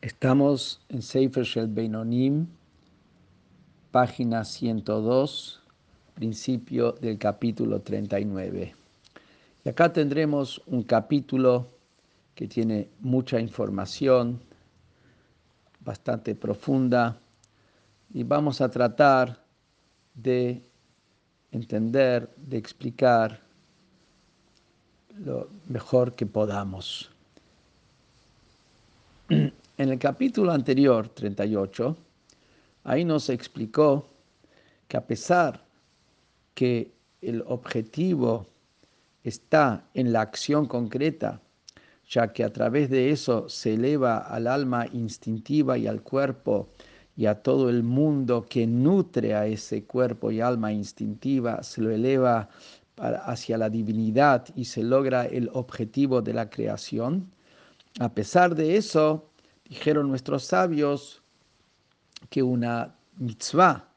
Estamos en Sefer Shel Beinonim, página 102, principio del capítulo 39. Y acá tendremos un capítulo que tiene mucha información, bastante profunda, y vamos a tratar de entender, de explicar lo mejor que podamos. En el capítulo anterior, 38, ahí nos explicó que a pesar que el objetivo está en la acción concreta, ya que a través de eso se eleva al alma instintiva y al cuerpo y a todo el mundo que nutre a ese cuerpo y alma instintiva, se lo eleva hacia la divinidad y se logra el objetivo de la creación. A pesar de eso, Dijeron nuestros sabios que una mitzvah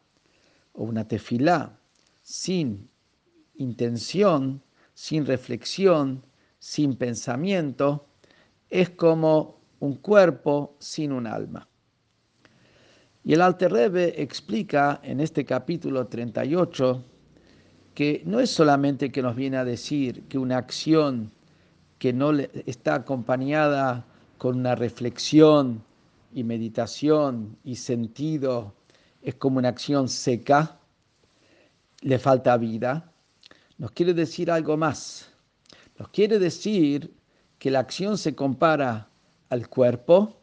o una tefilá sin intención, sin reflexión, sin pensamiento, es como un cuerpo sin un alma. Y el Alter Rebbe explica en este capítulo 38 que no es solamente que nos viene a decir que una acción que no está acompañada con una reflexión y meditación y sentido, es como una acción seca, le falta vida, nos quiere decir algo más. Nos quiere decir que la acción se compara al cuerpo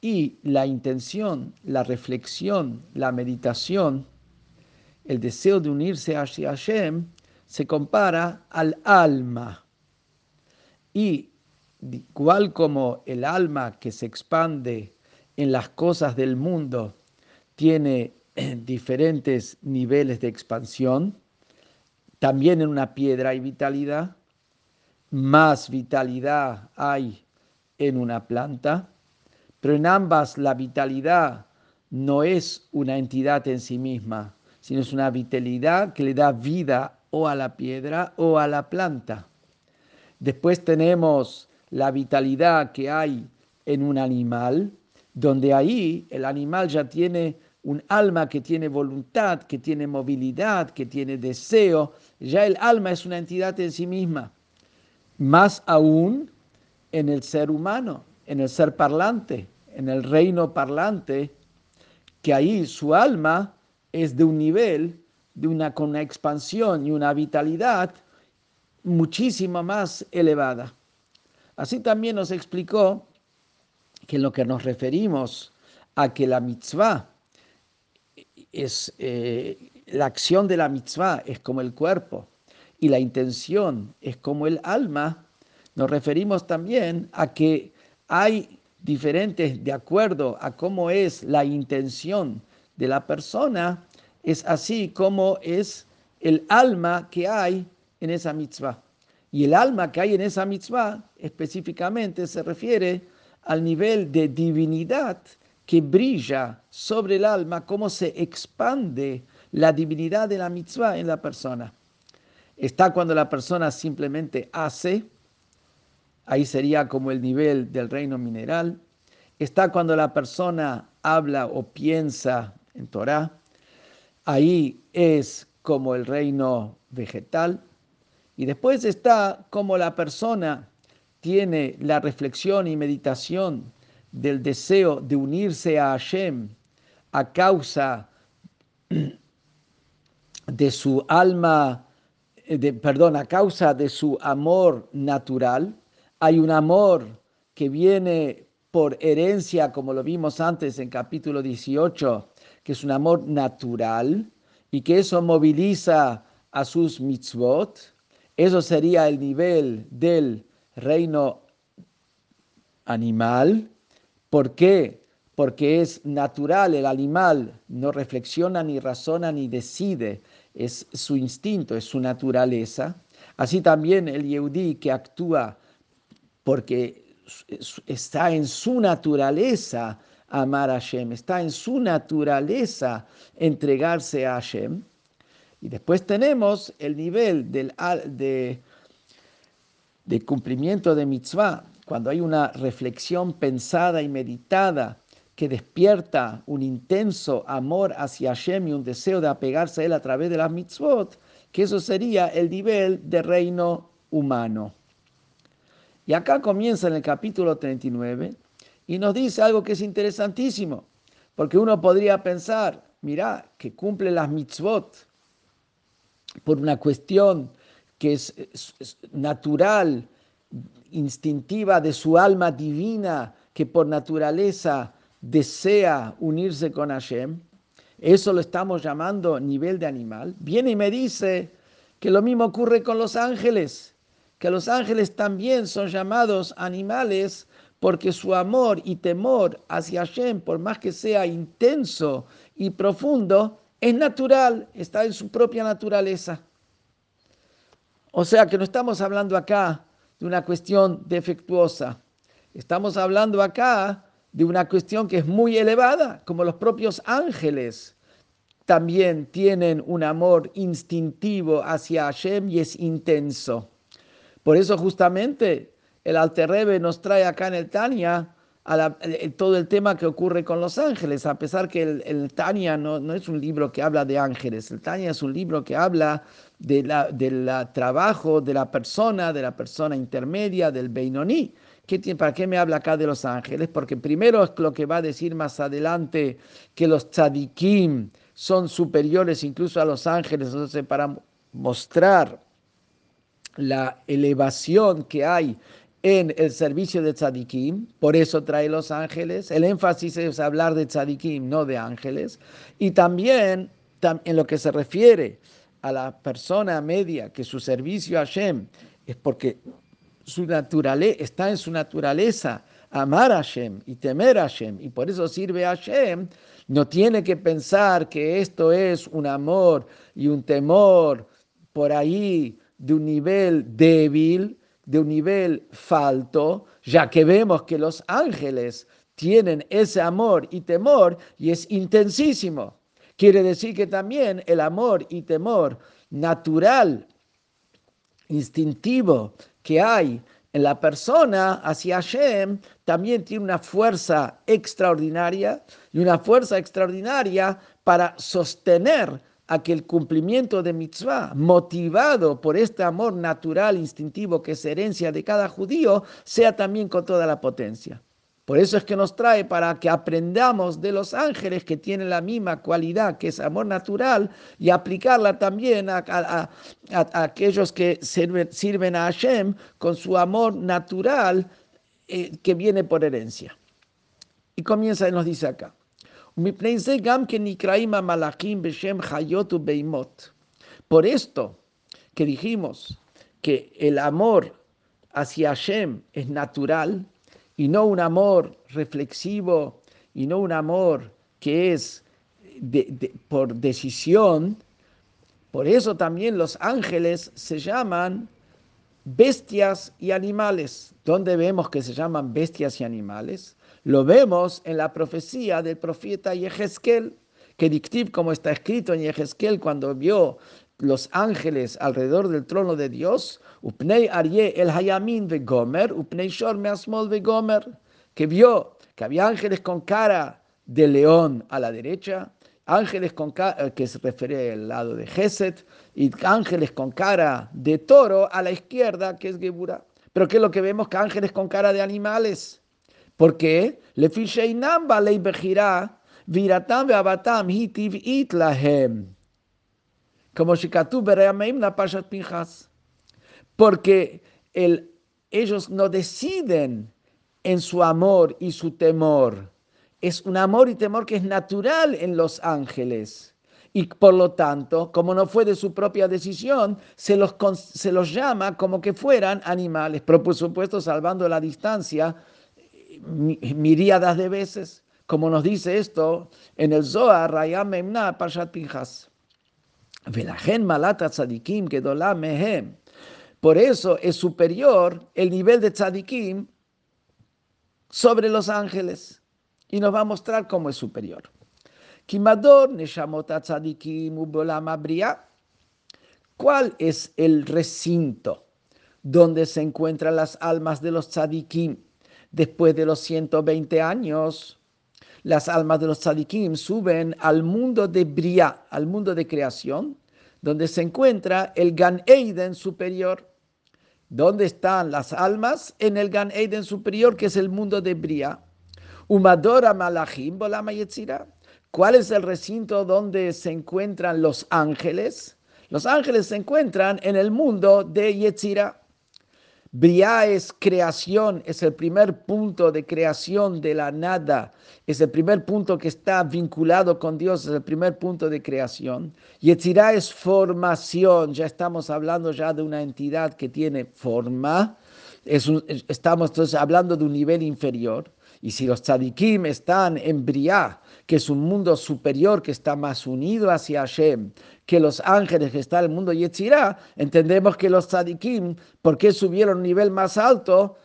y la intención, la reflexión, la meditación, el deseo de unirse a Hashem se compara al alma. Y igual como el alma que se expande en las cosas del mundo tiene diferentes niveles de expansión, también en una piedra hay vitalidad, más vitalidad hay en una planta, pero en ambas la vitalidad no es una entidad en sí misma, sino es una vitalidad que le da vida o a la piedra o a la planta. Después tenemos la vitalidad que hay en un animal, donde ahí el animal ya tiene un alma que tiene voluntad, que tiene movilidad, que tiene deseo, ya el alma es una entidad en sí misma. Más aún en el ser humano, en el ser parlante, en el reino parlante, que ahí su alma es de un nivel, de una, con una expansión y una vitalidad muchísimo más elevada. Así también nos explicó que en lo que nos referimos a que la mitzvah es eh, la acción de la mitzvah es como el cuerpo y la intención es como el alma, nos referimos también a que hay diferentes de acuerdo a cómo es la intención de la persona, es así como es el alma que hay en esa mitzvah. Y el alma que hay en esa mitzvah específicamente se refiere al nivel de divinidad que brilla sobre el alma, cómo se expande la divinidad de la mitzvah en la persona. Está cuando la persona simplemente hace, ahí sería como el nivel del reino mineral. Está cuando la persona habla o piensa en Torah, ahí es como el reino vegetal. Y después está como la persona tiene la reflexión y meditación del deseo de unirse a Hashem a causa de su alma, de, perdón, a causa de su amor natural. Hay un amor que viene por herencia, como lo vimos antes en capítulo 18, que es un amor natural y que eso moviliza a sus mitzvot eso sería el nivel del reino animal. ¿Por qué? Porque es natural, el animal no reflexiona, ni razona, ni decide, es su instinto, es su naturaleza. Así también el Yehudi que actúa porque está en su naturaleza amar a Hashem, está en su naturaleza entregarse a Hashem. Y después tenemos el nivel del, de, cumplimiento de mitzvah, cuando hay una reflexión pensada y meditada que despierta un intenso amor hacia Hashem y un deseo de apegarse a él a través de las mitzvot, que eso sería el nivel de reino humano. Y acá comienza en el capítulo 39 y nos dice algo que es interesantísimo, porque uno podría pensar, mira, que cumple las mitzvot por una cuestión que es, natural, instintiva de su alma divina, que por naturaleza desea unirse con Hashem, eso lo estamos llamando nivel de animal, viene y me dice que lo mismo ocurre con los ángeles, que los ángeles también son llamados animales porque su amor y temor hacia Hashem, por más que sea intenso y profundo, es natural, está en su propia naturaleza. O sea que no estamos hablando acá de una cuestión defectuosa, estamos hablando acá de una cuestión que es muy elevada, como los propios ángeles también tienen un amor instintivo hacia Hashem y es intenso. Por eso justamente el Alter nos trae acá en el Tania eh, todo el tema que ocurre con los ángeles, a pesar que el, el Tania no, no, es un libro que habla de ángeles, el Tania es un libro que habla del de trabajo de la persona, de la persona intermedia, del Beinoní. ¿Qué, ¿Para qué me habla acá de los ángeles? Porque primero es lo que va a decir más adelante que los tzadikim son superiores incluso a los ángeles, entonces para mostrar la elevación que hay en el servicio de tzadikim, por eso trae los ángeles. El énfasis es hablar de tzadikim, no de ángeles. Y también en lo que se refiere a la persona media, que su servicio a Hashem es porque su naturaleza, está en su naturaleza amar a Hashem y temer a Hashem, y por eso sirve a Hashem, no tiene que pensar que esto es un amor y un temor por ahí de un nivel débil, de un nivel falto, ya que vemos que los ángeles tienen ese amor y temor y es intensísimo. Quiere decir que también el amor y temor natural, instintivo que hay en la persona hacia Hashem también tiene una fuerza extraordinaria y una fuerza extraordinaria para sostener a que el cumplimiento de mitzvah, motivado por este amor natural, instintivo que es herencia de cada judío, sea también con toda la potencia. Por eso es que nos trae para que aprendamos de los ángeles que tienen la misma cualidad que es amor natural y aplicarla también a, aquellos que sirven, a Hashem con su amor natural eh, que viene por herencia. Y comienza y nos dice acá. Por esto que dijimos que el amor hacia Hashem es natural y no un amor reflexivo y no un amor que es por decisión, por eso también los ángeles se llaman bestias y animales. ¿Dónde vemos que se llaman bestias y animales? Lo vemos en la profecía del profeta Yehezkel, que dictiv, como está escrito en Yehezkel, cuando vio los ángeles alrededor del trono de Dios, upnei arye el hayamin de Gomer, upnei shor measmol de Gomer, que vio que había ángeles con cara de león a la derecha, ángeles con eh, que se refiere al lado de Geset, y ángeles con cara de toro a la izquierda, que es Gebura. Pero ¿qué es lo que vemos? Que ángeles con cara de animales. ¿Por qué? Como. Porque el, ellos no deciden en su amor y su temor. Es un amor y temor que es natural en los ángeles. Y por lo tanto, como no fue de su propia decisión, se los, se los llama como que fueran animales, pero por supuesto salvando la distancia miríadas de veces, como nos dice esto en el Zohar, Rayam Memna Parshat Pinchas. Malata Tzadikim Mehem. Por eso es superior el nivel de Tzadikim sobre los ángeles. Y nos va a mostrar cómo es superior. Kimador Neshamot Tzadikim Ubolam ¿Cuál es el recinto donde se encuentran las almas de los tzadikim? Después de los 120 años, las almas de los tzadikim suben al mundo de Bria, al mundo de creación, donde se encuentra el Gan Eiden superior. ¿Dónde están las almas? En el Gan Eiden superior, que es el mundo de Bria. Umadora Malachim Bolama Yetzirah. ¿Cuál es el recinto donde se encuentran los ángeles? Los ángeles se encuentran en el mundo de Yetzirah. Bria es creación, es el primer punto de creación de la nada, es el primer punto que está vinculado con Dios, es el primer punto de creación. Yetzirah es formación, ya estamos hablando ya de una entidad que tiene forma, estamos entonces hablando de un nivel inferior. Y si los tzadikim están en Briá, que es un mundo superior que está más unido hacia Hashem, que los ángeles que están en el mundo Yetzirah, entendemos que los tzadikim, ¿por qué subieron un nivel más alto?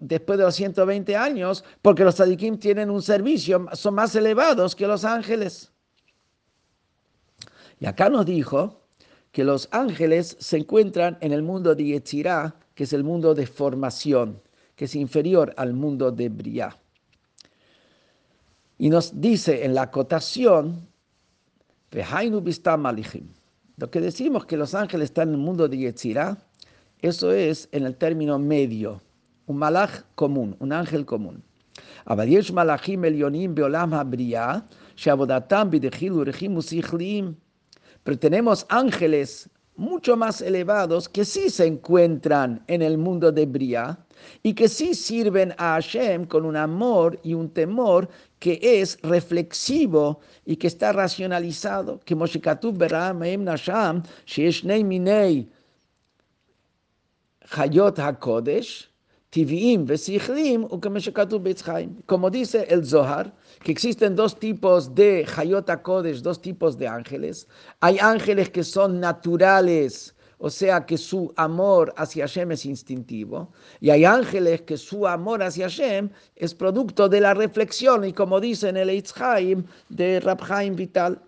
Después de los 120 años, porque los tzadikim tienen un servicio, son más elevados que los ángeles. Y acá nos dijo que los ángeles se encuentran en el mundo de Yetzirah, que es el mundo de formación, que es inferior al mundo de Briah. Y nos dice en la acotación lo que decimos que los ángeles están en el mundo de Yetzirah, eso es en el término medio, un malach común, un ángel común. Pero tenemos ángeles mucho más elevados que sí se encuentran en el mundo de Bria y que sí sirven a Hashem con un amor y un temor que es reflexivo y que está racionalizado, que Moshe Nasham, Minei Hayot HaKodesh, Como dice el Zohar, que existen dos tipos de Hayot HaKodesh, dos tipos de ángeles. Hay ángeles que son naturales, o sea que su amor hacia Hashem es instintivo, y hay ángeles que su amor hacia Hashem es producto de la reflexión, y como dice en el Eitzhaim de Rabhaim Vital.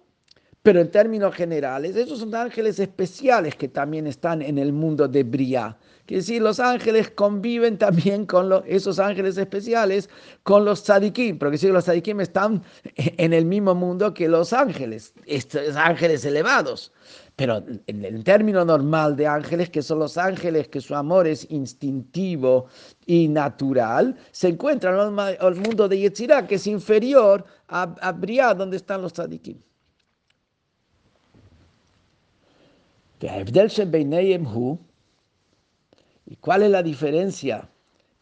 Pero en términos generales, esos son ángeles especiales que también están en el mundo de Briah. Quiere decir, los ángeles conviven también con esos ángeles especiales, con los tzadikim, porque si los tzadikim están en el mismo mundo que los ángeles, estos ángeles elevados. Pero en el término normal de ángeles, que son los ángeles que su amor es instintivo y natural, se encuentran en el mundo de Yetzirah, que es inferior a, a Briah, donde están los tzadikim. ¿Y cuál es la diferencia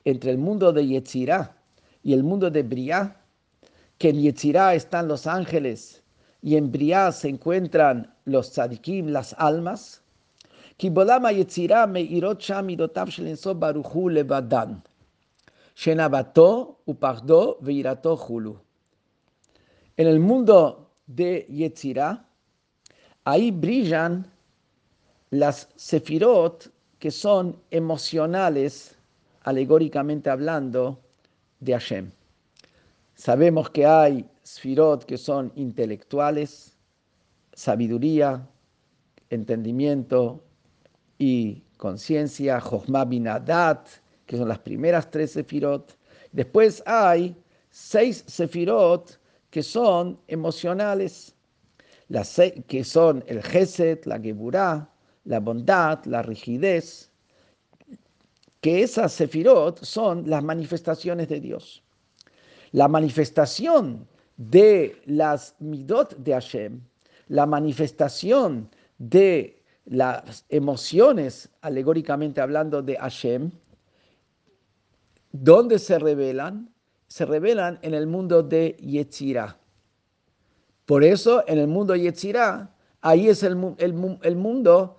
entre el mundo de Yetzirah y el mundo de Briah? Que en Yetzirah están los ángeles y en Briah se encuentran los tzadikim, las almas. En el mundo de Yetzirah, ahí brillan las sefirot que son emocionales, alegóricamente hablando, de Hashem. Sabemos que hay sfirot que son intelectuales, sabiduría, entendimiento y conciencia, Jochma Binadat, que son las primeras tres sefirot. Después hay seis sefirot que son emocionales, que son el Geset, la Geburah, la bondad, la rigidez, que esas sefirot son las manifestaciones de Dios. La manifestación de las midot de Hashem, la manifestación de las emociones, alegóricamente hablando de Hashem, ¿dónde se revelan? Se revelan en el mundo de Yetzirah. Por eso, en el mundo Yetzirah, ahí es el, el, el mundo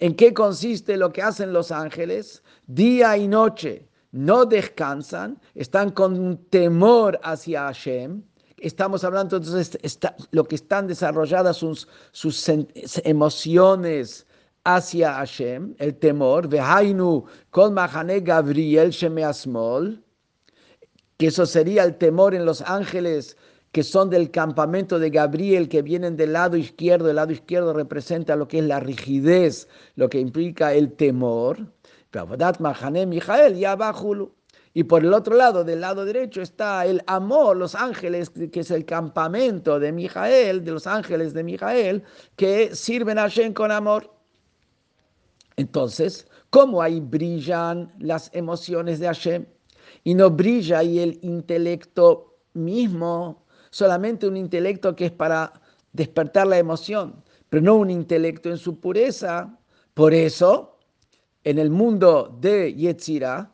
¿En qué consiste lo que hacen los ángeles? Día y noche no descansan, están con temor hacia Hashem. Estamos hablando entonces, está, lo que están desarrolladas sus, emociones hacia Hashem, el temor, Vehainu kol mahane Gabriel shemeasmol, que eso sería el temor en los ángeles que son del campamento de Gabriel, que vienen del lado izquierdo. El lado izquierdo representa lo que es la rigidez, lo que implica el temor. Y por el otro lado, del lado derecho, está el amor, los ángeles, que es el campamento de Mijael, de los ángeles de Mijael, que sirven a Hashem con amor. Entonces, ¿cómo ahí brillan las emociones de Hashem? Y no brilla ahí el intelecto mismo, solamente un intelecto que es para despertar la emoción, pero no un intelecto en su pureza. Por eso, en el mundo de Yetzirah,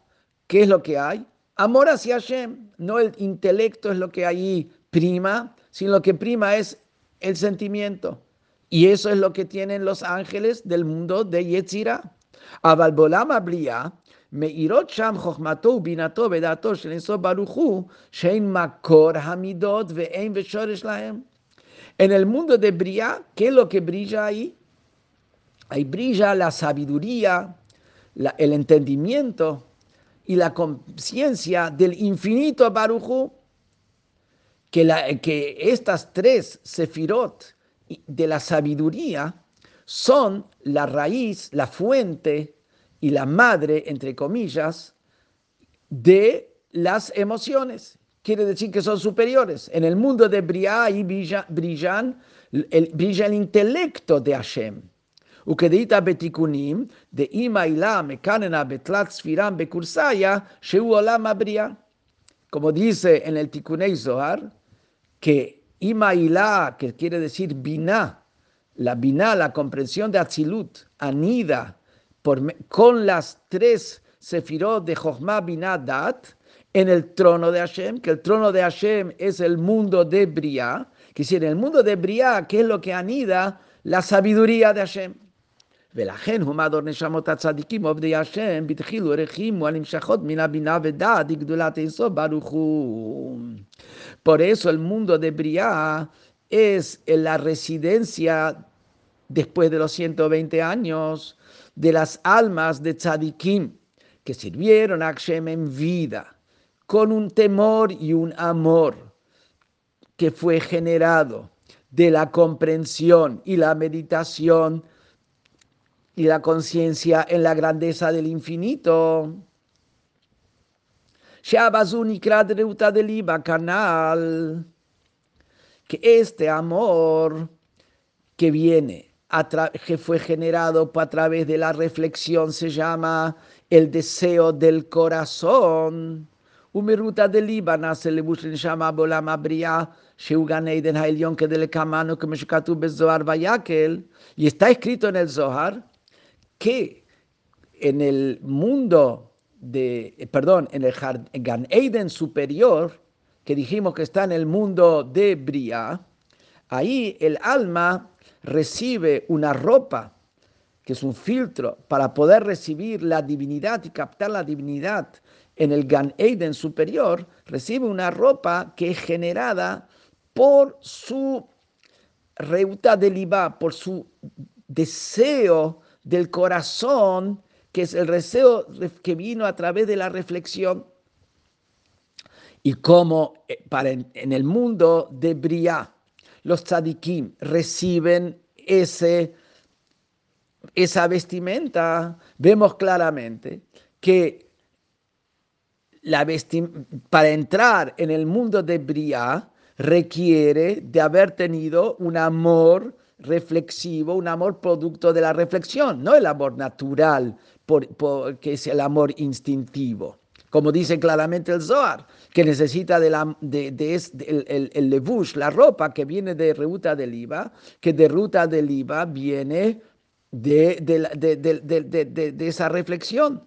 ¿qué es lo que hay? Amor hacia Hashem, no el intelecto es lo que ahí prima, sino lo que prima es el sentimiento. Y eso es lo que tienen los ángeles del mundo de Yetzirah. Abalbolam ablia, מאירות שם חוכמתו ובינתו ודעתו של אינסוף ברוך הוא, שאין מקור המידות ואין ושורש להם. En el mundo de Bria, ¿qué es lo que brilla ahí? Ahí brilla la sabiduría, la, el entendimiento y la conciencia del infinito Baruchu, que, la, que estas tres sefirot de la sabiduría son la raíz, la fuente y la madre, entre comillas, de las emociones. Quiere decir que son superiores. En el mundo de Briah ahí brilla, brillan, el, brilla el intelecto de Hashem. וכדאיתא בתיקונים, דאמא הילה מקננה בתלת ספירם בקורסאיה, שהוא עולם הבריאה. Como dice en el Tikunei Zohar, que Ima que quiere decir Binah, la Binah, la comprensión de Atzilut, anida con las tres sefirot de Jochma Binah Dat en el trono de Hashem, que el trono de Hashem es el mundo de Briah, que si en el mundo de Briah, ¿qué es lo que anida? La sabiduría de Hashem. ולכן הוא מדור נשמות הצדיקים עובדי השם בתחילו רחימו הנמשכות מן הבינה ודעת גדולת אינסוף ברוך הוא. Por eso el mundo de Briah es la residencia después de los 120 años de las almas de tzadikim que sirvieron a Hashem en vida, con un temor y un amor que fue generado de la comprensión y la meditación y la conciencia en la grandeza del infinito. canal que este amor que viene que fue generado a través de la reflexión se llama el deseo del corazón. Umiruta de Líbana se le llama Bolam Abria, Sheuganeiden Haelion que del Kamano que Meshkatu Bezoar Vayakel. Y está escrito en el Zohar que en el mundo de, perdón, en el Gan Eden superior, que dijimos que está en el mundo de Bria, ahí el alma recibe una ropa, que es un filtro, para poder recibir la divinidad y captar la divinidad en el Gan Eden superior, recibe una ropa que es generada por su reuta del por su deseo del corazón, que es el deseo que vino a través de la reflexión. Y como eh, para en, el mundo de Briah, los tzadikim reciben ese, esa vestimenta, vemos claramente que la para entrar en el mundo de Bria requiere de haber tenido un amor reflexivo, un amor producto de la reflexión, no el amor natural, que es el amor instintivo como dice claramente el Zohar, que necesita el, el, levush, la ropa que viene de Ruta del IVA, que de Ruta del IVA viene de, esa reflexión.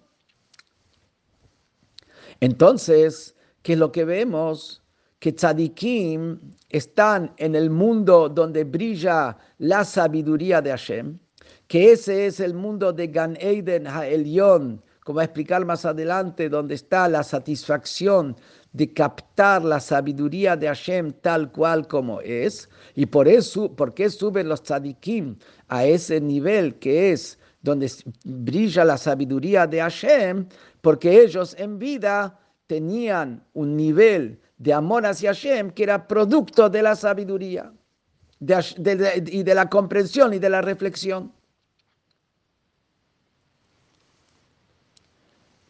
Entonces, ¿qué es lo que vemos? Que tzadikim están en el mundo donde brilla la sabiduría de Hashem, que ese es el mundo de Gan Eden Ha'elyon, como a explicar más adelante, donde está la satisfacción de captar la sabiduría de Hashem tal cual como es, y por eso, ¿por qué suben los tzadikim a ese nivel que es donde brilla la sabiduría de Hashem? Porque ellos en vida tenían un nivel de amor hacia Hashem que era producto de la sabiduría y de la comprensión y de la reflexión.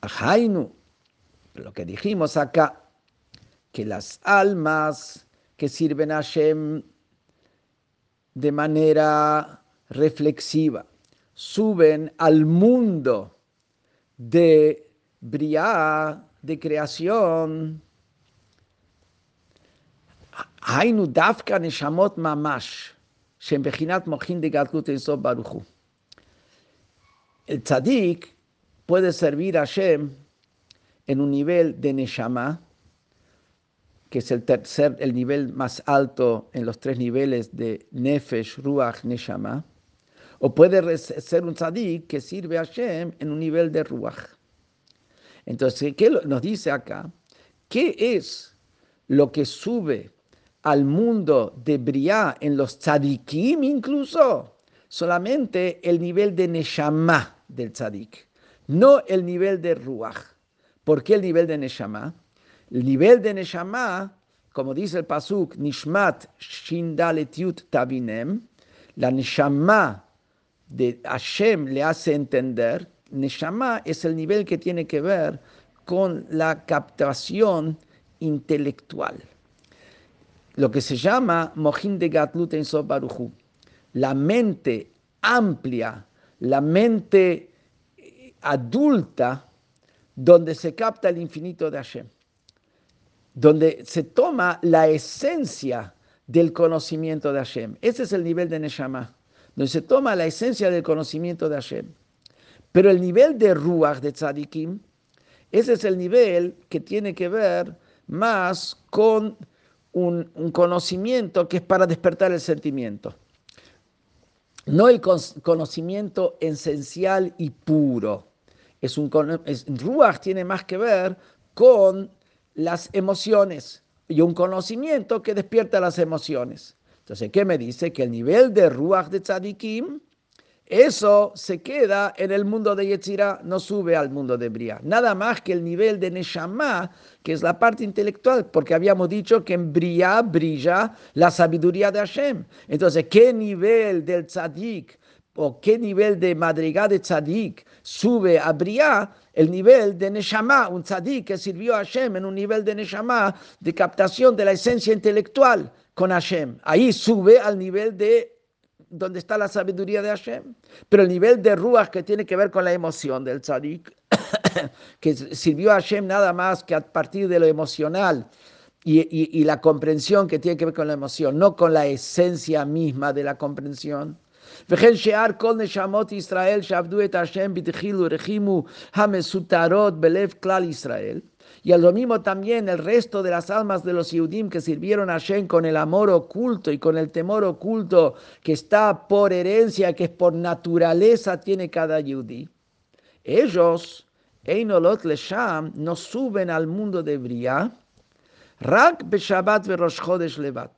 Ajainu, lo que dijimos acá, que las almas que sirven a Hashem de manera reflexiva suben al mundo de Briá, de creación. Hainu dafka neshamot mamash, shem bechinat mochin de gatlut baruchu. El tzadik puede servir a Hashem en un nivel de neshama, que es el tercer, el nivel más alto en los tres niveles de Nefesh, Ruach, Neshama, o puede ser un tzadik que sirve a Hashem en un nivel de Ruach. Entonces, ¿qué nos dice acá? ¿Qué es lo que sube al mundo de Briá en los tzadikim incluso? Solamente el nivel de Neshama del tzadik, no el nivel de Ruach. ¿Por qué el nivel de Neshama? El nivel de Neshama, como dice el Pasuk, Nishmat Shindaletiut Tabinem, la Neshama de Hashem le hace entender, Neshama es el nivel que tiene que ver con la captación intelectual. Lo que se llama Mohin de Gatlut en Baruchu, la mente amplia, la mente adulta, donde se capta el infinito de Hashem donde se toma la esencia del conocimiento de Hashem. Ese es el nivel de Neshama, donde se toma la esencia del conocimiento de Hashem. Pero el nivel de Ruach de Tzadikim, ese es el nivel que tiene que ver más con un, conocimiento que es para despertar el sentimiento. No el conocimiento esencial y puro. Es un, Ruach tiene más que ver con las emociones y un conocimiento que despierta las emociones. Entonces, ¿qué me dice? Que el nivel de Ruach de Tzadikim, eso se queda en el mundo de Yetzirah, no sube al mundo de Bria. Nada más que el nivel de Neshama, que es la parte intelectual, porque habíamos dicho que en Bria brilla la sabiduría de Hashem. Entonces, ¿qué nivel del Tzadik o qué nivel de madrigal de Tzadik sube a Bria? el nivel de Neshama, un tzadik que sirvió a Hashem en un nivel de Neshama, de captación de la esencia intelectual con Hashem. Ahí sube al nivel de donde está la sabiduría de Hashem. Pero el nivel de Ruach que tiene que ver con la emoción del tzadik, que sirvió a Hashem nada más que a partir de lo emocional y la comprensión que tiene que ver con la emoción, no con la esencia misma de la comprensión. וכן שאר כל נשמות ישראל שעבדו את השם בתחילו רחימו המסותרות בלב כלל ישראל. Y al lo mismo también el resto de las almas de los Yehudim que sirvieron a Hashem con el amor oculto y con el temor oculto que está por herencia, que es por naturaleza tiene cada Yehudí. Ellos, Einolot Lesham, no suben al mundo de Bria, Rak be Shabbat ve Rosh Chodesh levat.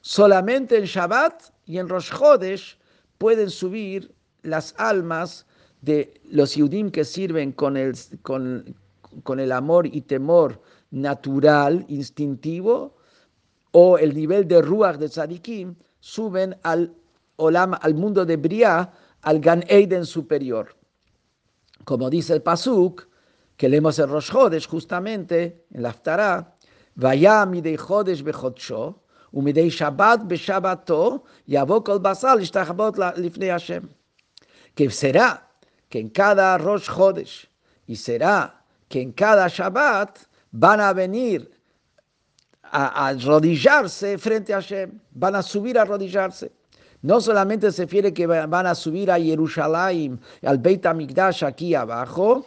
Solamente en Shabbat y en Rosh Chodesh pueden subir las almas de los Yudim que sirven con el, con, con el amor y temor natural, instintivo, o el nivel de Ruach de Tzadikim, suben al, olam, al mundo de Briah, al Gan Eiden superior. Como dice el Pasuk, que leemos en Rosh Chodesh justamente, en la Haftarah, Vayami de bechodsho, ומדי שבת בשבתו יבוא כל בשר להשתחוות לפני השם. Que será que en cada Rosh Chodesh y será que en cada Shabbat van a venir a, arrodillarse frente a Hashem, van a subir a arrodillarse. No solamente se refiere que van a subir a Jerusalén, al Beit HaMikdash aquí abajo,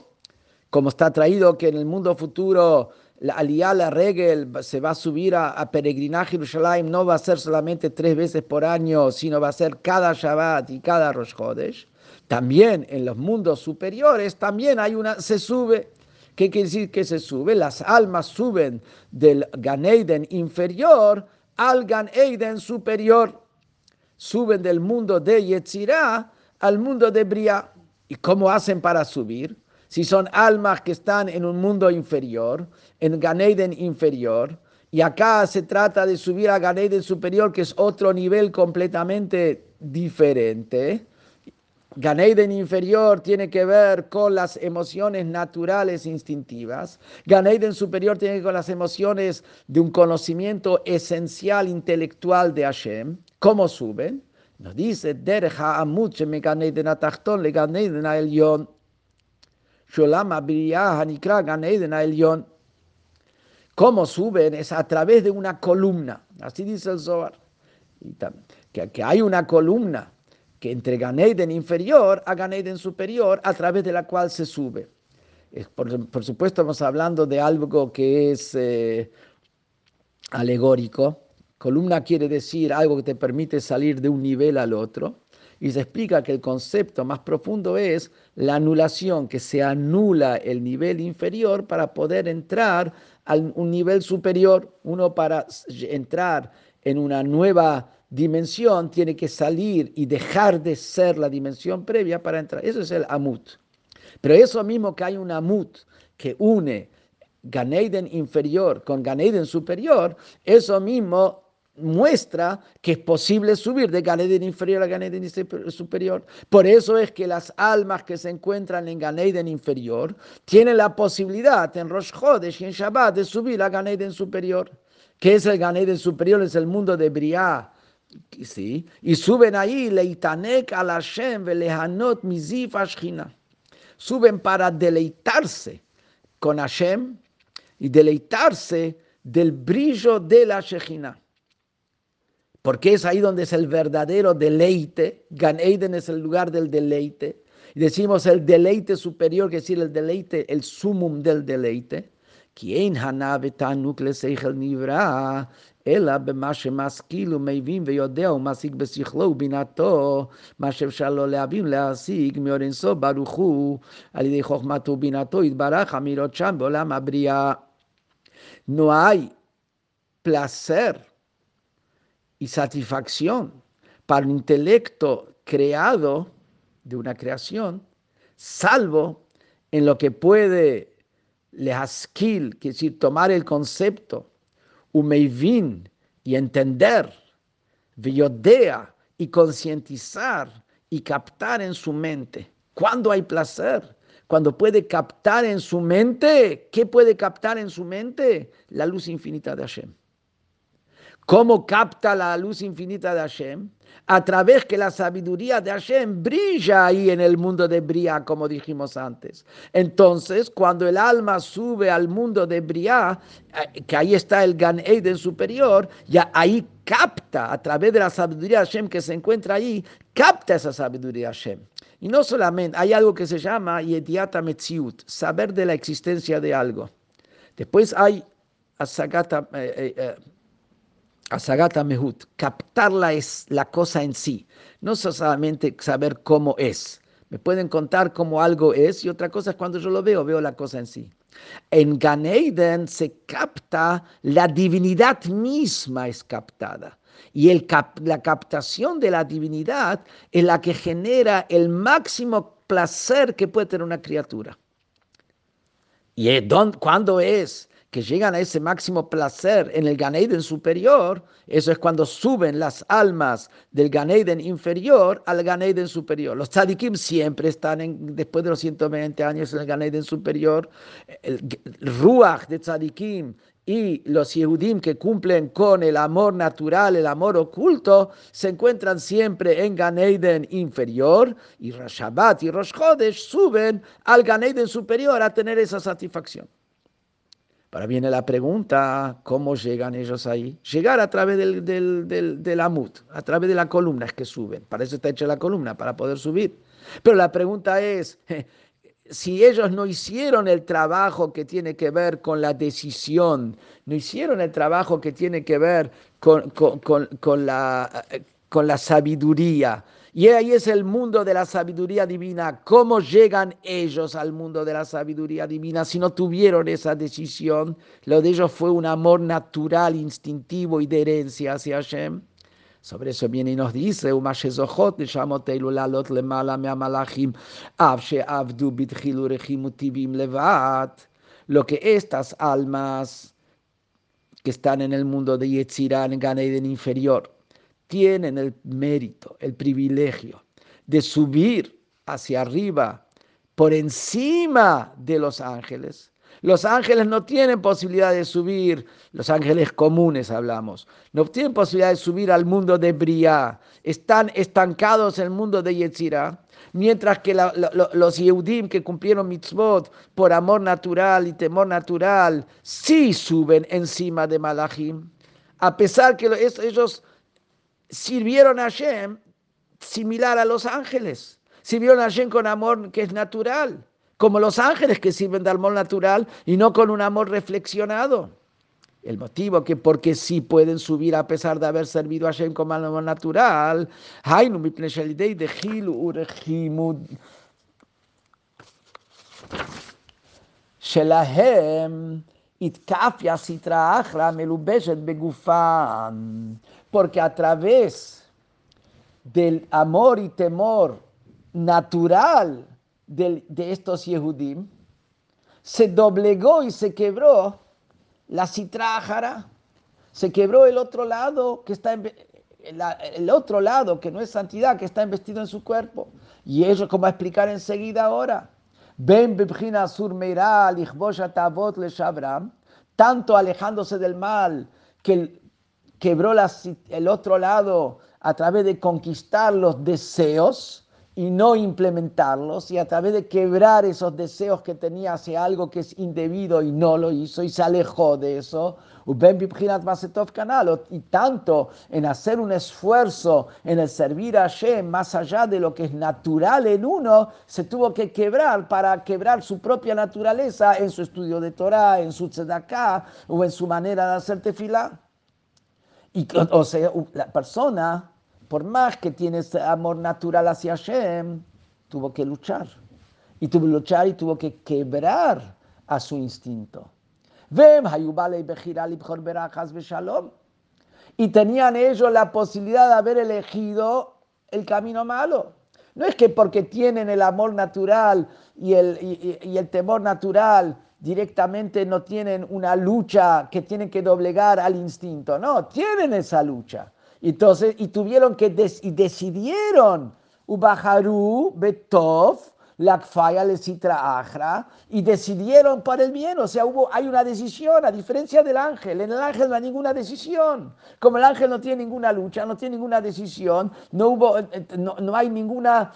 como está traído que en el mundo futuro la aliyah la regel se va a subir a, a peregrinaje Jerusalén, no va a ser solamente tres veces por año, sino va a ser cada Shabbat y cada Rosh Chodesh. También en los mundos superiores, también hay una, se sube. ¿Qué quiere decir que se sube? Las almas suben del Gan Eden inferior al Gan Eden superior. Suben del mundo de Yetzirah al mundo de Briah. ¿Y cómo hacen para subir? Si son almas que están en un mundo inferior, en Gan Eden inferior, y acá se trata de subir a Gan Eden superior, que es otro nivel completamente diferente. Ganeiden inferior tiene que ver con las emociones naturales instintivas. Ganeiden superior tiene que ver con las emociones de un conocimiento esencial intelectual de Hashem. ¿Cómo suben? Nos dice, Derja amuche me Ganeiden le Ganeiden a. ¿Cómo suben? Es a través de una columna. Así dice el Zohar. Que, que hay una columna que entre Ganeiden inferior a Ganeiden superior, a través de la cual se sube. Por, por supuesto, estamos hablando de algo que es eh, alegórico. Columna quiere decir algo que te permite salir de un nivel al otro. Y se explica que el concepto más profundo es la anulación, que se anula el nivel inferior para poder entrar a un nivel superior. Uno para entrar en una nueva dimensión tiene que salir y dejar de ser la dimensión previa para entrar. Eso es el amut. Pero eso mismo que hay un amut que une Ganeiden inferior con Ganeiden superior, eso mismo muestra que es posible subir de Ganeiden inferior a Ganeiden superior. Por eso es que las almas que se encuentran en Ganeiden inferior tienen la posibilidad en Rosh Chodesh y en Shabbat de subir a Ganeiden superior. ¿Qué es el Ganeiden superior? Es el mundo de Briah ¿sí? Y suben ahí, leitanek al Hashem, velehanot mizif ashchina. Suben para deleitarse con Hashem y deleitarse del brillo de la Shechina. Porque es ahí donde es el verdadero deleite. Gan Eden es el lugar del deleite. Y decimos el deleite superior, que es decir, el deleite, el sumum del deleite. Quien hanabe tanuk le nivra אלא במה שמשכיל ומבין ויודע ומשיג בשכלו ובינתו, מה שאפשר לו להבין להשיג מאור אינסוף ברוך הוא, על ידי חוכמתו ובינתו יתברך אמירות שם בעולם הבריאה. No hay placer y satisfacción para un intelecto creado de una creación, salvo en lo que puede lehaskil, que decir, tomar el concepto Umeivin y entender, Viyodea y concientizar y captar en su mente. ¿Cuándo hay placer? Cuando puede captar en su mente, ¿qué puede captar en su mente? La luz infinita de Hashem. ¿Cómo capta la luz infinita de Hashem? A través que la sabiduría de Hashem brilla ahí en el mundo de Briah, como dijimos antes. Entonces, cuando el alma sube al mundo de Briah, eh, que ahí está el Gan Eden superior, ya ahí capta, a través de la sabiduría de Hashem que se encuentra ahí, capta esa sabiduría de Hashem. Y no solamente, hay algo que se llama Yediata Metziut, saber de la existencia de algo. Después hay Asagata. Eh, eh, Asagata Mehut, captarla es la cosa en sí, no solamente saber cómo es. Me pueden contar cómo algo es y otra cosa es cuando yo lo veo, veo la cosa en sí. En Ganeiden se capta la divinidad misma es captada. Y la captación de la divinidad es la que genera el máximo placer que puede tener una criatura. ¿Y cuándo es? Que llegan a ese máximo placer en el Ganeiden superior, eso es cuando suben las almas del Ganeiden inferior al Ganeiden superior. Los tzadikim siempre están después de los 120 años en el Ganeiden superior. El, Ruach de tzadikim y los Yehudim que cumplen con el amor natural, el amor oculto, se encuentran siempre en Ganeiden inferior y Shabbat y Rosh Chodesh suben al Ganeiden superior a tener esa satisfacción. Ahora viene la pregunta, ¿cómo llegan ellos ahí? Llegar a través del, del, del, amut, a través de la columna es que suben. Para eso está hecha la columna, para poder subir. Pero la pregunta es, si ellos no hicieron el trabajo que tiene que ver con la decisión, no hicieron el trabajo que tiene que ver con, con, la, con la sabiduría, y ahí es el mundo de la sabiduría divina. ¿Cómo llegan ellos al mundo de la sabiduría divina si no tuvieron esa decisión? Lo de ellos fue un amor natural, instintivo y de herencia hacia Hashem. Sobre eso viene y nos dice, lo que estas almas que están en el mundo de Yetzirah, en Gan inferior, tienen el mérito, el privilegio de subir hacia arriba por encima de los ángeles. Los ángeles no tienen posibilidad de subir, los ángeles comunes hablamos, no tienen posibilidad de subir al mundo de Briah, están estancados en el mundo de Yetzirah, mientras que los Yehudim que cumplieron mitzvot por amor natural y temor natural, sí suben encima de Malachim, a pesar que ellos sirvieron a Hashem similar a los ángeles. Sirvieron a Hashem con amor que es natural, como los ángeles que sirven de amor natural y no con un amor reflexionado. El motivo que porque sí pueden subir a pesar de haber servido a Hashem con amor natural, Shelahem Itkafia Sitra Achra Melubeshet Begufan. Porque a través del amor y temor natural de, de estos Yehudim, se doblegó y se quebró la Sitra Achara. Se quebró el otro lado que está el otro lado que no es santidad que está investido en su cuerpo. Y eso es como a explicar enseguida ahora. Ben Sur tanto alejándose del mal que quebró el otro lado a través de conquistar los deseos y no implementarlos, y a través de quebrar esos deseos que tenía hacia algo que es indebido y no lo hizo y se alejó de eso, y tanto en hacer un esfuerzo en el servir a Hashem más allá de lo que es natural en uno, se tuvo que quebrar para quebrar su propia naturaleza en su estudio de Torah, en su tzedakah o en su manera de hacer tefilá. Y, o sea, la persona, por más que tiene ese amor natural hacia Hashem, tuvo que luchar. Y tuvo que luchar y tuvo que quebrar a su instinto. Y tenían ellos la posibilidad de haber elegido el camino malo. No es que porque tienen el amor natural y el, y el temor natural directamente no tienen una lucha que tienen que doblegar al instinto, no, tienen esa lucha. Entonces, y tuvieron que, y decidieron, Ubaharu, Betov, Lakfaya, Lesitra, Ajra, y decidieron para el bien, o sea, hubo, hay una decisión, a diferencia del ángel, en el ángel no hay ninguna decisión, como el ángel no tiene ninguna lucha, no tiene ninguna decisión, no, hubo, eh, eh, no, no hay ninguna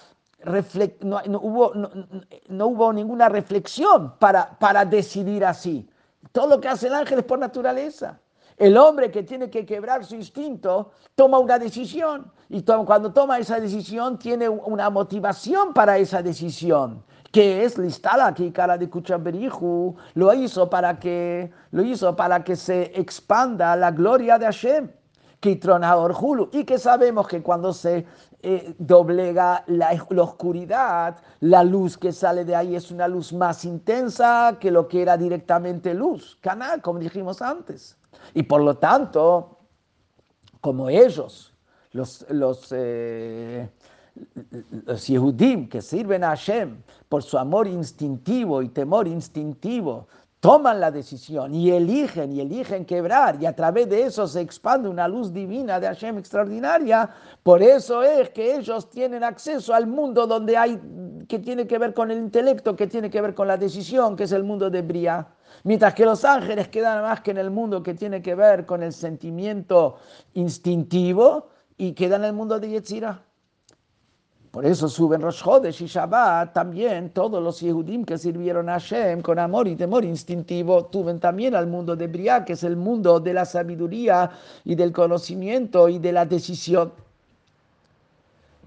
no, hubo, no, hubo ninguna reflexión para, para decidir así. Todo lo que hace el ángel es por naturaleza. El hombre que tiene que quebrar su instinto toma una decisión y cuando toma esa decisión tiene una motivación para esa decisión, que es listar aquí cara de Kuchaberihu, lo hizo para que lo hizo para que se expanda la gloria de Hashem. Y que sabemos que cuando se eh, doblega la, oscuridad, la luz que sale de ahí es una luz más intensa que lo que era directamente luz, canal, como dijimos antes. Y por lo tanto, como ellos, los, eh, los Yehudim que sirven a Hashem por su amor instintivo y temor instintivo, toman la decisión y eligen y eligen quebrar y a través de eso se expande una luz divina de Hashem extraordinaria. Por eso es que ellos tienen acceso al mundo donde hay que tiene que ver con el intelecto, que tiene que ver con la decisión, que es el mundo de Bria. Mientras que los ángeles quedan más que en el mundo que tiene que ver con el sentimiento instintivo y quedan en el mundo de Yetzirah. Por eso suben Rosh Chodesh y Shabbat también todos los Yehudim que sirvieron a Hashem con amor y temor instintivo, tuven también al mundo de Briah, que es el mundo de la sabiduría y del conocimiento y de la decisión.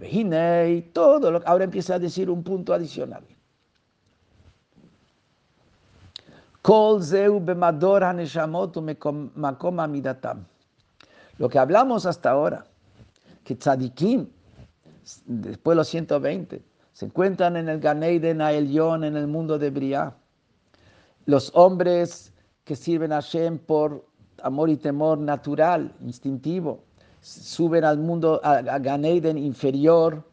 Y todo lo ahora empieza a decir un punto adicional. Lo que hablamos hasta ahora, que tzadikim, después de los 120, se encuentran en el Ganeiden Aelion, en el mundo de Briah. Los hombres que sirven a Hashem por amor y temor natural, instintivo, suben al mundo, a, Ganeiden inferior,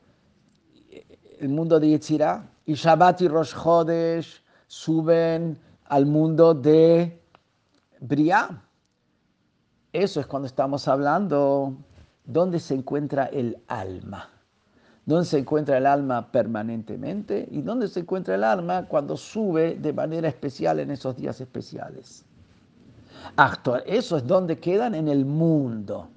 el mundo de Yetzirah, y Shabbat y Rosh Chodesh suben al mundo de Briah. Eso es cuando estamos hablando dónde se encuentra el alma. ¿Dónde se encuentra el alma permanentemente? ¿Y dónde se encuentra el alma cuando sube de manera especial en esos días especiales? Actuar, eso es donde quedan en el mundo.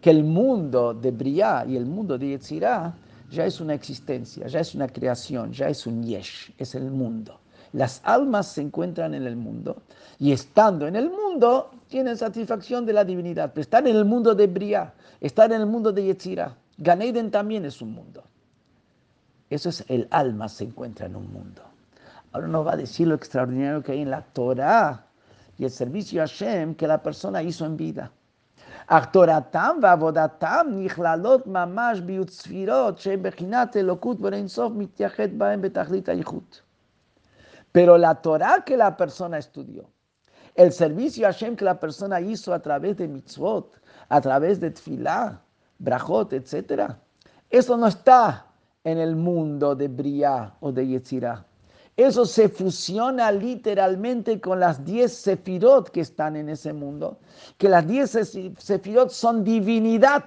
Que el mundo de Briah y el mundo de Yetzirah ya es una existencia, ya es una creación, ya es un yesh, es el mundo. Las almas se encuentran en el mundo y estando en el mundo tienen satisfacción de la divinidad. Pero están en el mundo de Briah, están en el mundo de Yetzirah. Ganeiden también es un mundo. Eso es el alma se encuentra en un mundo. Ahora nos va a decir lo extraordinario que hay en la Torah y el servicio a Hashem que la persona hizo en vida. Pero la Torah que la persona estudió, el servicio a Hashem que la persona hizo a través de mitzvot, a través de tfilah, brajot, etc. Eso no está en el mundo de Briah o de Yetzirah. Eso se fusiona literalmente con las diez sefirot que están en ese mundo, que las diez sefirot son divinidad.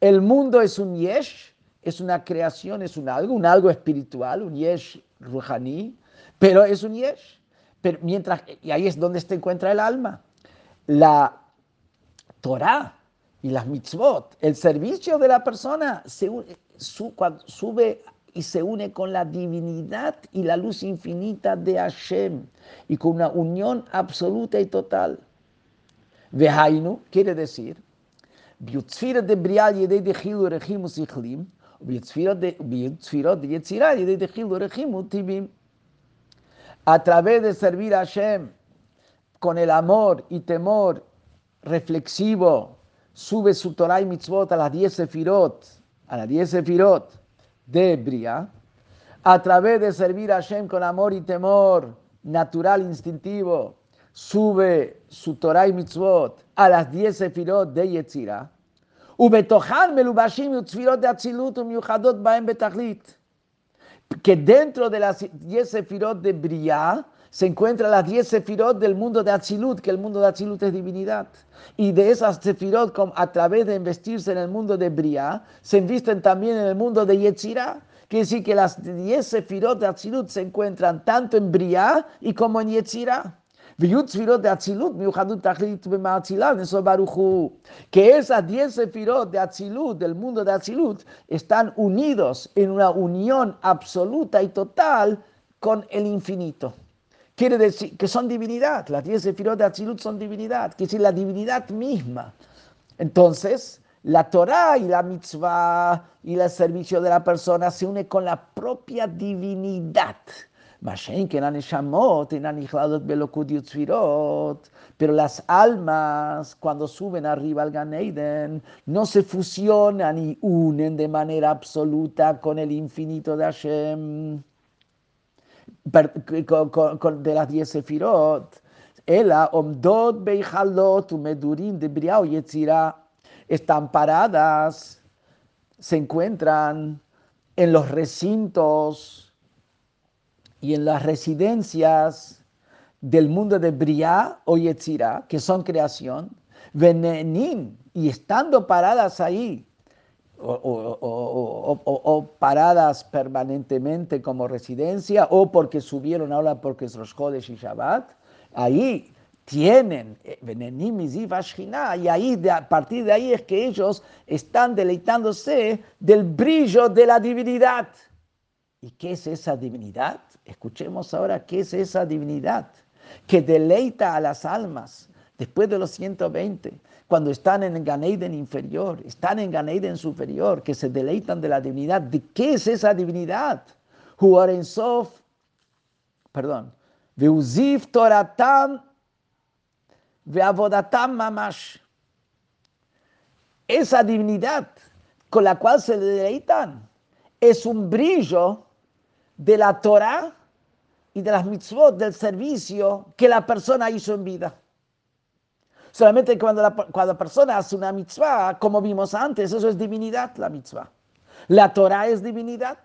El mundo es un yesh, es una creación, es un algo, un algo espiritual, un yesh ruhani, pero es un yesh. Mientras, y ahí es donde se encuentra el alma. La Torah y las mitzvot, el servicio de la persona se, sube y se une con la divinidad y la luz infinita de Hashem y con una unión absoluta y total. Vehainu quiere decir, de brial yedei de chilu rechimu sichlim, de yetzirah yedei de chilu rechimu tibim. A través de servir a Hashem con el amor y temor reflexivo, sube su Torah y mitzvot a las 10 sefirot, a las 10 sefirot, de Bria, a través de servir a Hashem con amor y temor natural, instintivo, sube su Torah y mitzvot a las 10 sefirot de Yetzira, que dentro de las 10 sefirot de Bria se encuentran las 10 sefirot del mundo de Atzilut, que el mundo de Atzilut es divinidad. Y de esas sefirot, a través de investirse en el mundo de Briah, se invisten también en el mundo de Yetzirah. Quiere decir que las 10 sefirot de Atzilut se encuentran tanto en Briah y como en Yetzirah. Que esas 10 sefirot de Atzilut, del mundo de Atzilut, están unidos en una unión absoluta y total con el infinito quiere decir que son divinidad. Las 10 sefirot de Atzilut son divinidad, quiere decir la divinidad misma. Entonces, la Torah y la mitzvah y el servicio de la persona se une con la propia divinidad. Pero las almas, cuando suben arriba al Ganeiden, no se fusionan y unen de manera absoluta con el infinito de Hashem de las diez sefirot, ela omdot beichalot medurim de briao yetzira están paradas, se encuentran en los recintos y en las residencias del mundo de Briá o Yetzirah, que son creación, venenin, y estando paradas ahí, o, paradas permanentemente como residencia o porque subieron ahora porque es Rosh Chodesh y Shabbat, ahí tienen eh, y ahí a partir de ahí es que ellos están deleitándose del brillo de la divinidad. ¿Y qué es esa divinidad? Escuchemos ahora qué es esa divinidad que deleita a las almas después de los 120 cuando están en Ganeiden inferior, están en Ganeiden superior, que se deleitan de la divinidad. ¿De qué es esa divinidad? Sof, perdón, Veuzif Toratam Veavodatam Mamash. Esa divinidad con la cual se deleitan es un brillo de la Torah y de las mitzvot del servicio que la persona hizo en vida. Solamente cuando la, cuando la persona hace una mitzvah, como vimos antes, eso es divinidad, la mitzvah. La Torah es divinidad.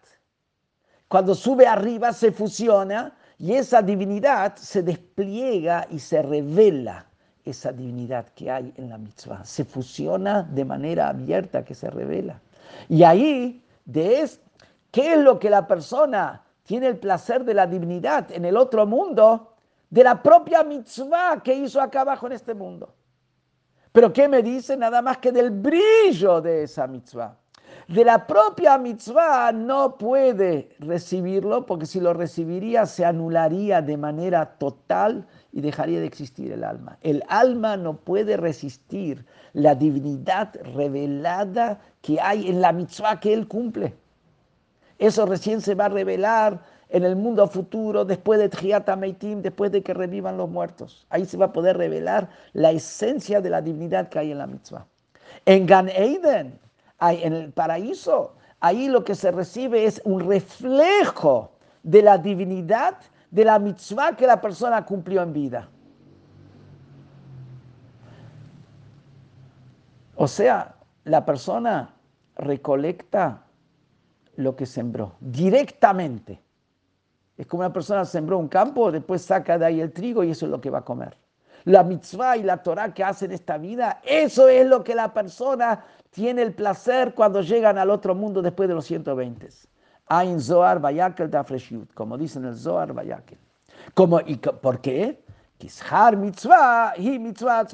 Cuando sube arriba se fusiona y esa divinidad se despliega y se revela esa divinidad que hay en la mitzvah. Se fusiona de manera abierta que se revela. Y ahí, de es, ¿qué es lo que la persona tiene el placer de la divinidad en el otro mundo? De la propia mitzvah que hizo acá abajo en este mundo. Pero ¿qué me dice? Nada más que del brillo de esa mitzvah de la propia mitzvah no puede recibirlo porque si lo recibiría se anularía de manera total y dejaría de existir el alma. El alma no puede resistir la divinidad revelada que hay en la mitzvah que él cumple. Eso recién se va a revelar en el mundo futuro, después de Tjiat Meitim, después de que revivan los muertos. Ahí se va a poder revelar la esencia de la divinidad que hay en la mitzvah. En Gan Eden, en el paraíso, ahí lo que se recibe es un reflejo de la divinidad de la mitzvah que la persona cumplió en vida. O sea, la persona recolecta lo que sembró directamente. Es como una persona sembró un campo, después saca de ahí el trigo y eso es lo que va a comer. La mitzvah y la Torah que hacen esta vida, eso es lo que la persona tiene el placer cuando llegan al otro mundo después de los 120. Ein Zohar Bayakel Tafreshut, como dicen el Zohar Bayakel. Como, y, ¿Por qué? Kishar mitzvah, hi mitzvah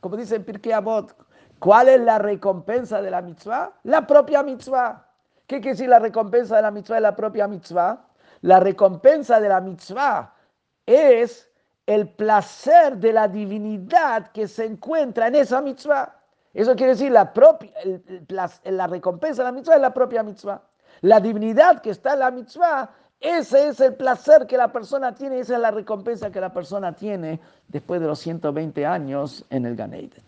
Como dice Pirkei Avot, ¿cuál es la recompensa de la mitzvah? La propia mitzvah. ¿Qué quiere decir la recompensa de la mitzvah? Es la propia mitzvah. La recompensa de la mitzvah es el placer de la divinidad que se encuentra en esa mitzvah. Eso quiere decir la, propia, la, recompensa de la mitzvah es la propia mitzvah. La divinidad que está en la mitzvah, ese es el placer que la persona tiene, esa es la recompensa que la persona tiene después de los 120 años en el Ganeiden.